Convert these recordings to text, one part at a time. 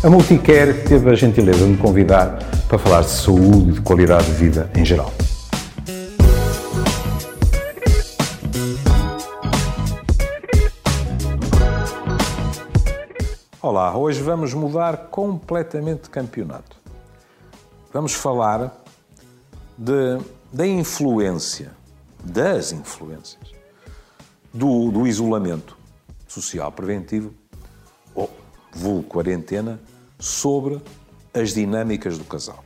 A Multicare teve a gentileza de me convidar para falar de saúde e de qualidade de vida em geral. Olá, hoje vamos mudar completamente de campeonato. Vamos falar de, da influência, das influências, do, do isolamento social preventivo, ou vulgo quarentena, sobre as dinâmicas do casal.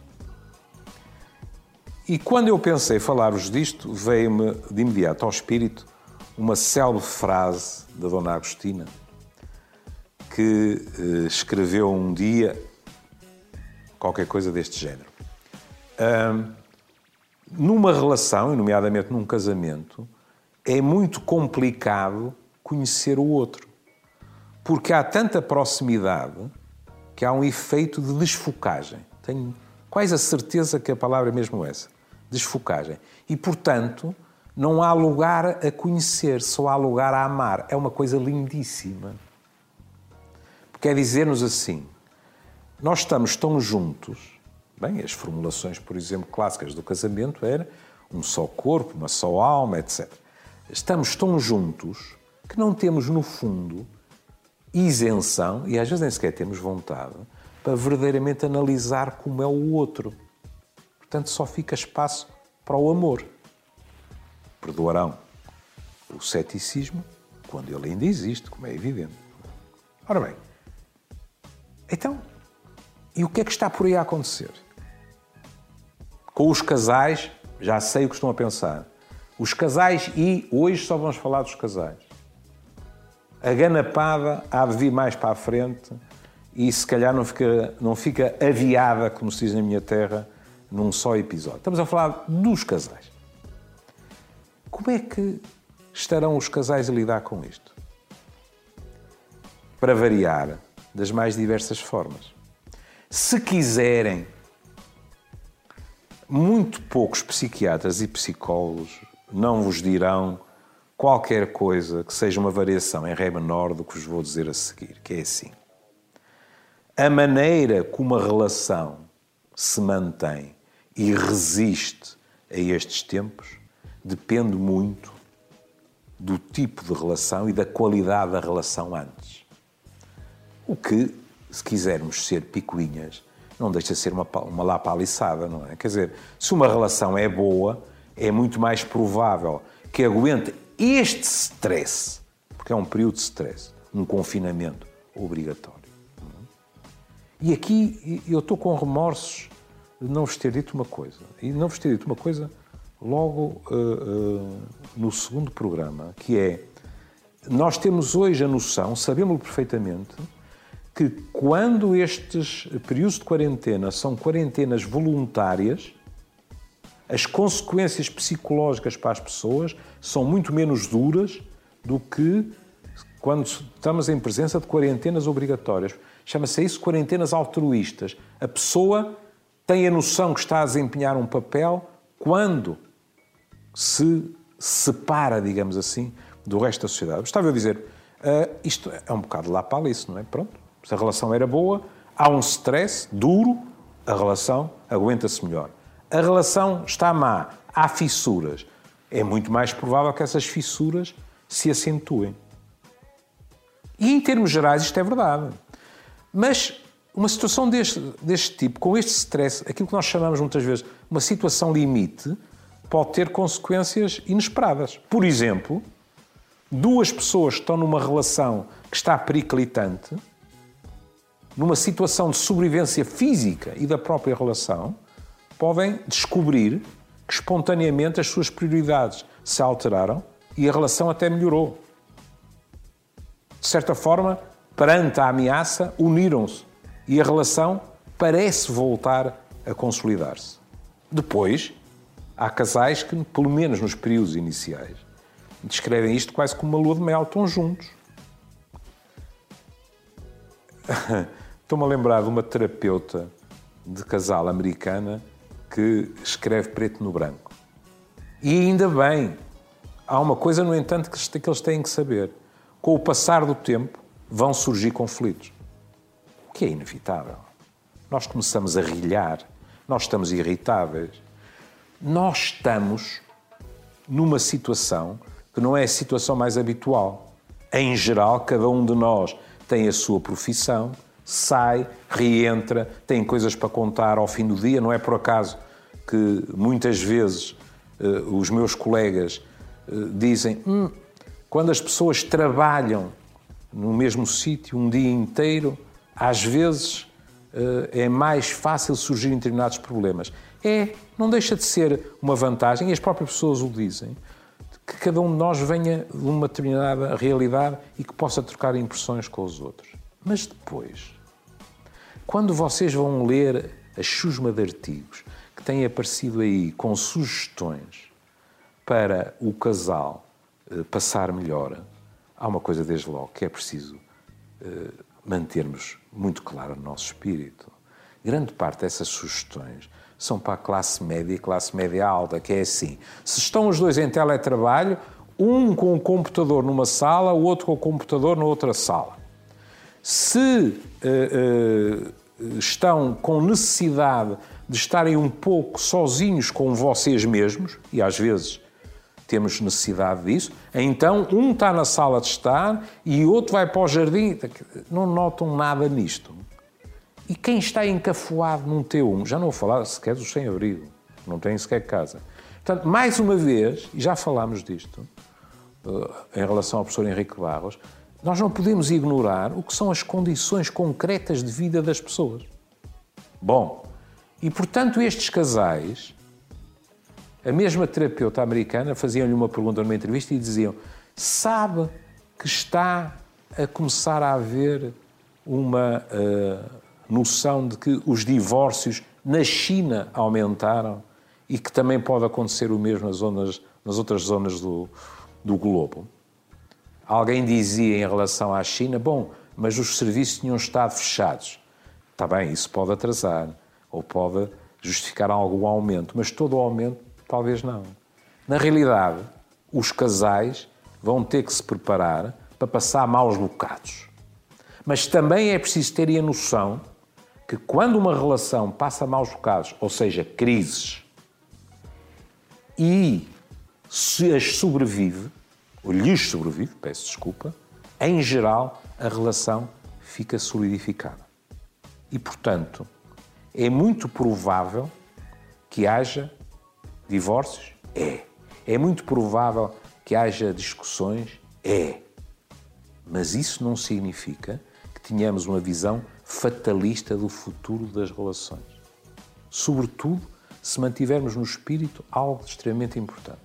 E quando eu pensei falar-vos disto, veio-me de imediato ao espírito uma célebre frase da Dona Agostina, que eh, escreveu um dia qualquer coisa deste género. Um, numa relação, e nomeadamente num casamento, é muito complicado conhecer o outro. Porque há tanta proximidade que há um efeito de desfocagem. Tenho quase a certeza que a palavra é mesmo essa: desfocagem. E, portanto, não há lugar a conhecer, só há lugar a amar. É uma coisa lindíssima. Quer dizer-nos assim: nós estamos tão juntos Bem, as formulações, por exemplo, clássicas do casamento era um só corpo, uma só alma, etc. Estamos tão juntos que não temos, no fundo, isenção, e às vezes nem sequer temos vontade, para verdadeiramente analisar como é o outro. Portanto, só fica espaço para o amor. Perdoarão o ceticismo quando ele ainda existe, como é evidente. Ora bem, então, e o que é que está por aí a acontecer? Com os casais, já sei o que estão a pensar. Os casais, e hoje só vamos falar dos casais. A ganapada há de vir mais para a frente e se calhar não fica, não fica aviada, como se diz na minha terra, num só episódio. Estamos a falar dos casais. Como é que estarão os casais a lidar com isto? Para variar, das mais diversas formas. Se quiserem muito poucos psiquiatras e psicólogos não vos dirão qualquer coisa que seja uma variação em Ré menor do que vos vou dizer a seguir, que é assim. A maneira como a relação se mantém e resiste a estes tempos depende muito do tipo de relação e da qualidade da relação antes. O que, se quisermos ser picuinhas, não deixa de ser uma, uma lapaliçada, não é? Quer dizer, se uma relação é boa, é muito mais provável que aguente este stress, porque é um período de stress, um confinamento obrigatório. E aqui eu estou com remorsos de não vos ter dito uma coisa. E não vos ter dito uma coisa logo uh, uh, no segundo programa, que é nós temos hoje a noção, sabemos perfeitamente, que quando estes períodos de quarentena são quarentenas voluntárias, as consequências psicológicas para as pessoas são muito menos duras do que quando estamos em presença de quarentenas obrigatórias. Chama-se isso quarentenas altruístas. A pessoa tem a noção que está a desempenhar um papel quando se separa, digamos assim, do resto da sociedade. Estava a dizer, uh, isto é um bocado lá para isso, não é? Pronto. Se a relação era boa, há um stress duro, a relação aguenta-se melhor. A relação está má, há fissuras. É muito mais provável que essas fissuras se acentuem. E em termos gerais isto é verdade. Mas uma situação deste, deste tipo, com este stress, aquilo que nós chamamos muitas vezes uma situação limite, pode ter consequências inesperadas. Por exemplo, duas pessoas que estão numa relação que está periclitante numa situação de sobrevivência física e da própria relação, podem descobrir que espontaneamente as suas prioridades se alteraram e a relação até melhorou. De certa forma, perante a ameaça, uniram-se e a relação parece voltar a consolidar-se. Depois, há casais que, pelo menos nos períodos iniciais, descrevem isto quase como uma lua de mel, estão juntos. Estou-me a lembrar de uma terapeuta de casal americana que escreve preto no branco. E ainda bem, há uma coisa, no entanto, que eles têm que saber. Com o passar do tempo, vão surgir conflitos. que é inevitável. Nós começamos a rilhar, nós estamos irritáveis, nós estamos numa situação que não é a situação mais habitual. Em geral, cada um de nós tem a sua profissão, sai, reentra, tem coisas para contar ao fim do dia. Não é por acaso que muitas vezes uh, os meus colegas uh, dizem: hum, quando as pessoas trabalham no mesmo sítio um dia inteiro, às vezes uh, é mais fácil surgirem determinados problemas. É, não deixa de ser uma vantagem, e as próprias pessoas o dizem, que cada um de nós venha de uma determinada realidade e que possa trocar impressões com os outros. Mas depois, quando vocês vão ler a chusma de artigos que têm aparecido aí com sugestões para o casal eh, passar melhor, há uma coisa desde logo que é preciso eh, mantermos muito claro no nosso espírito. Grande parte dessas sugestões são para a classe média e classe média alta, que é assim. Se estão os dois em teletrabalho, um com o computador numa sala, o outro com o computador na outra sala. Se uh, uh, estão com necessidade de estarem um pouco sozinhos com vocês mesmos, e às vezes temos necessidade disso, então um está na sala de estar e outro vai para o jardim. Não notam nada nisto. E quem está encafuado num T1, já não vou falar sequer dos sem-abrigo, não têm sequer casa. Portanto, mais uma vez, e já falámos disto, uh, em relação ao professor Henrique Barros, nós não podemos ignorar o que são as condições concretas de vida das pessoas. Bom, e portanto estes casais, a mesma terapeuta americana fazia-lhe uma pergunta numa entrevista e diziam: sabe que está a começar a haver uma uh, noção de que os divórcios na China aumentaram e que também pode acontecer o mesmo nas, zonas, nas outras zonas do, do globo. Alguém dizia em relação à China: bom, mas os serviços tinham estado fechados. Está bem, isso pode atrasar ou pode justificar algum aumento, mas todo o aumento talvez não. Na realidade, os casais vão ter que se preparar para passar maus bocados. Mas também é preciso ter a noção que quando uma relação passa maus bocados, ou seja, crises, e se as sobrevive, ou lhes sobrevive, peço desculpa, em geral a relação fica solidificada. E, portanto, é muito provável que haja divórcios? É. É muito provável que haja discussões? É. Mas isso não significa que tenhamos uma visão fatalista do futuro das relações. Sobretudo se mantivermos no espírito algo extremamente importante.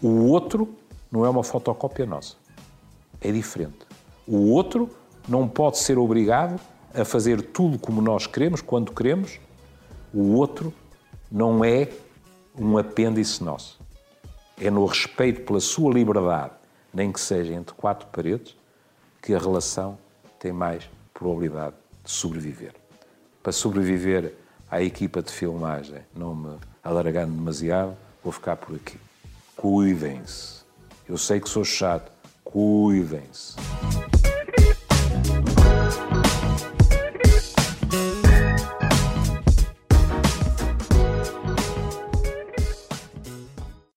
O outro não é uma fotocópia nossa. É diferente. O outro não pode ser obrigado a fazer tudo como nós queremos, quando queremos. O outro não é um apêndice nosso. É no respeito pela sua liberdade, nem que seja entre quatro paredes, que a relação tem mais probabilidade de sobreviver. Para sobreviver à equipa de filmagem, não me alargando demasiado, vou ficar por aqui. Cuidem-se. Eu sei que sou chato. Cuidem-se.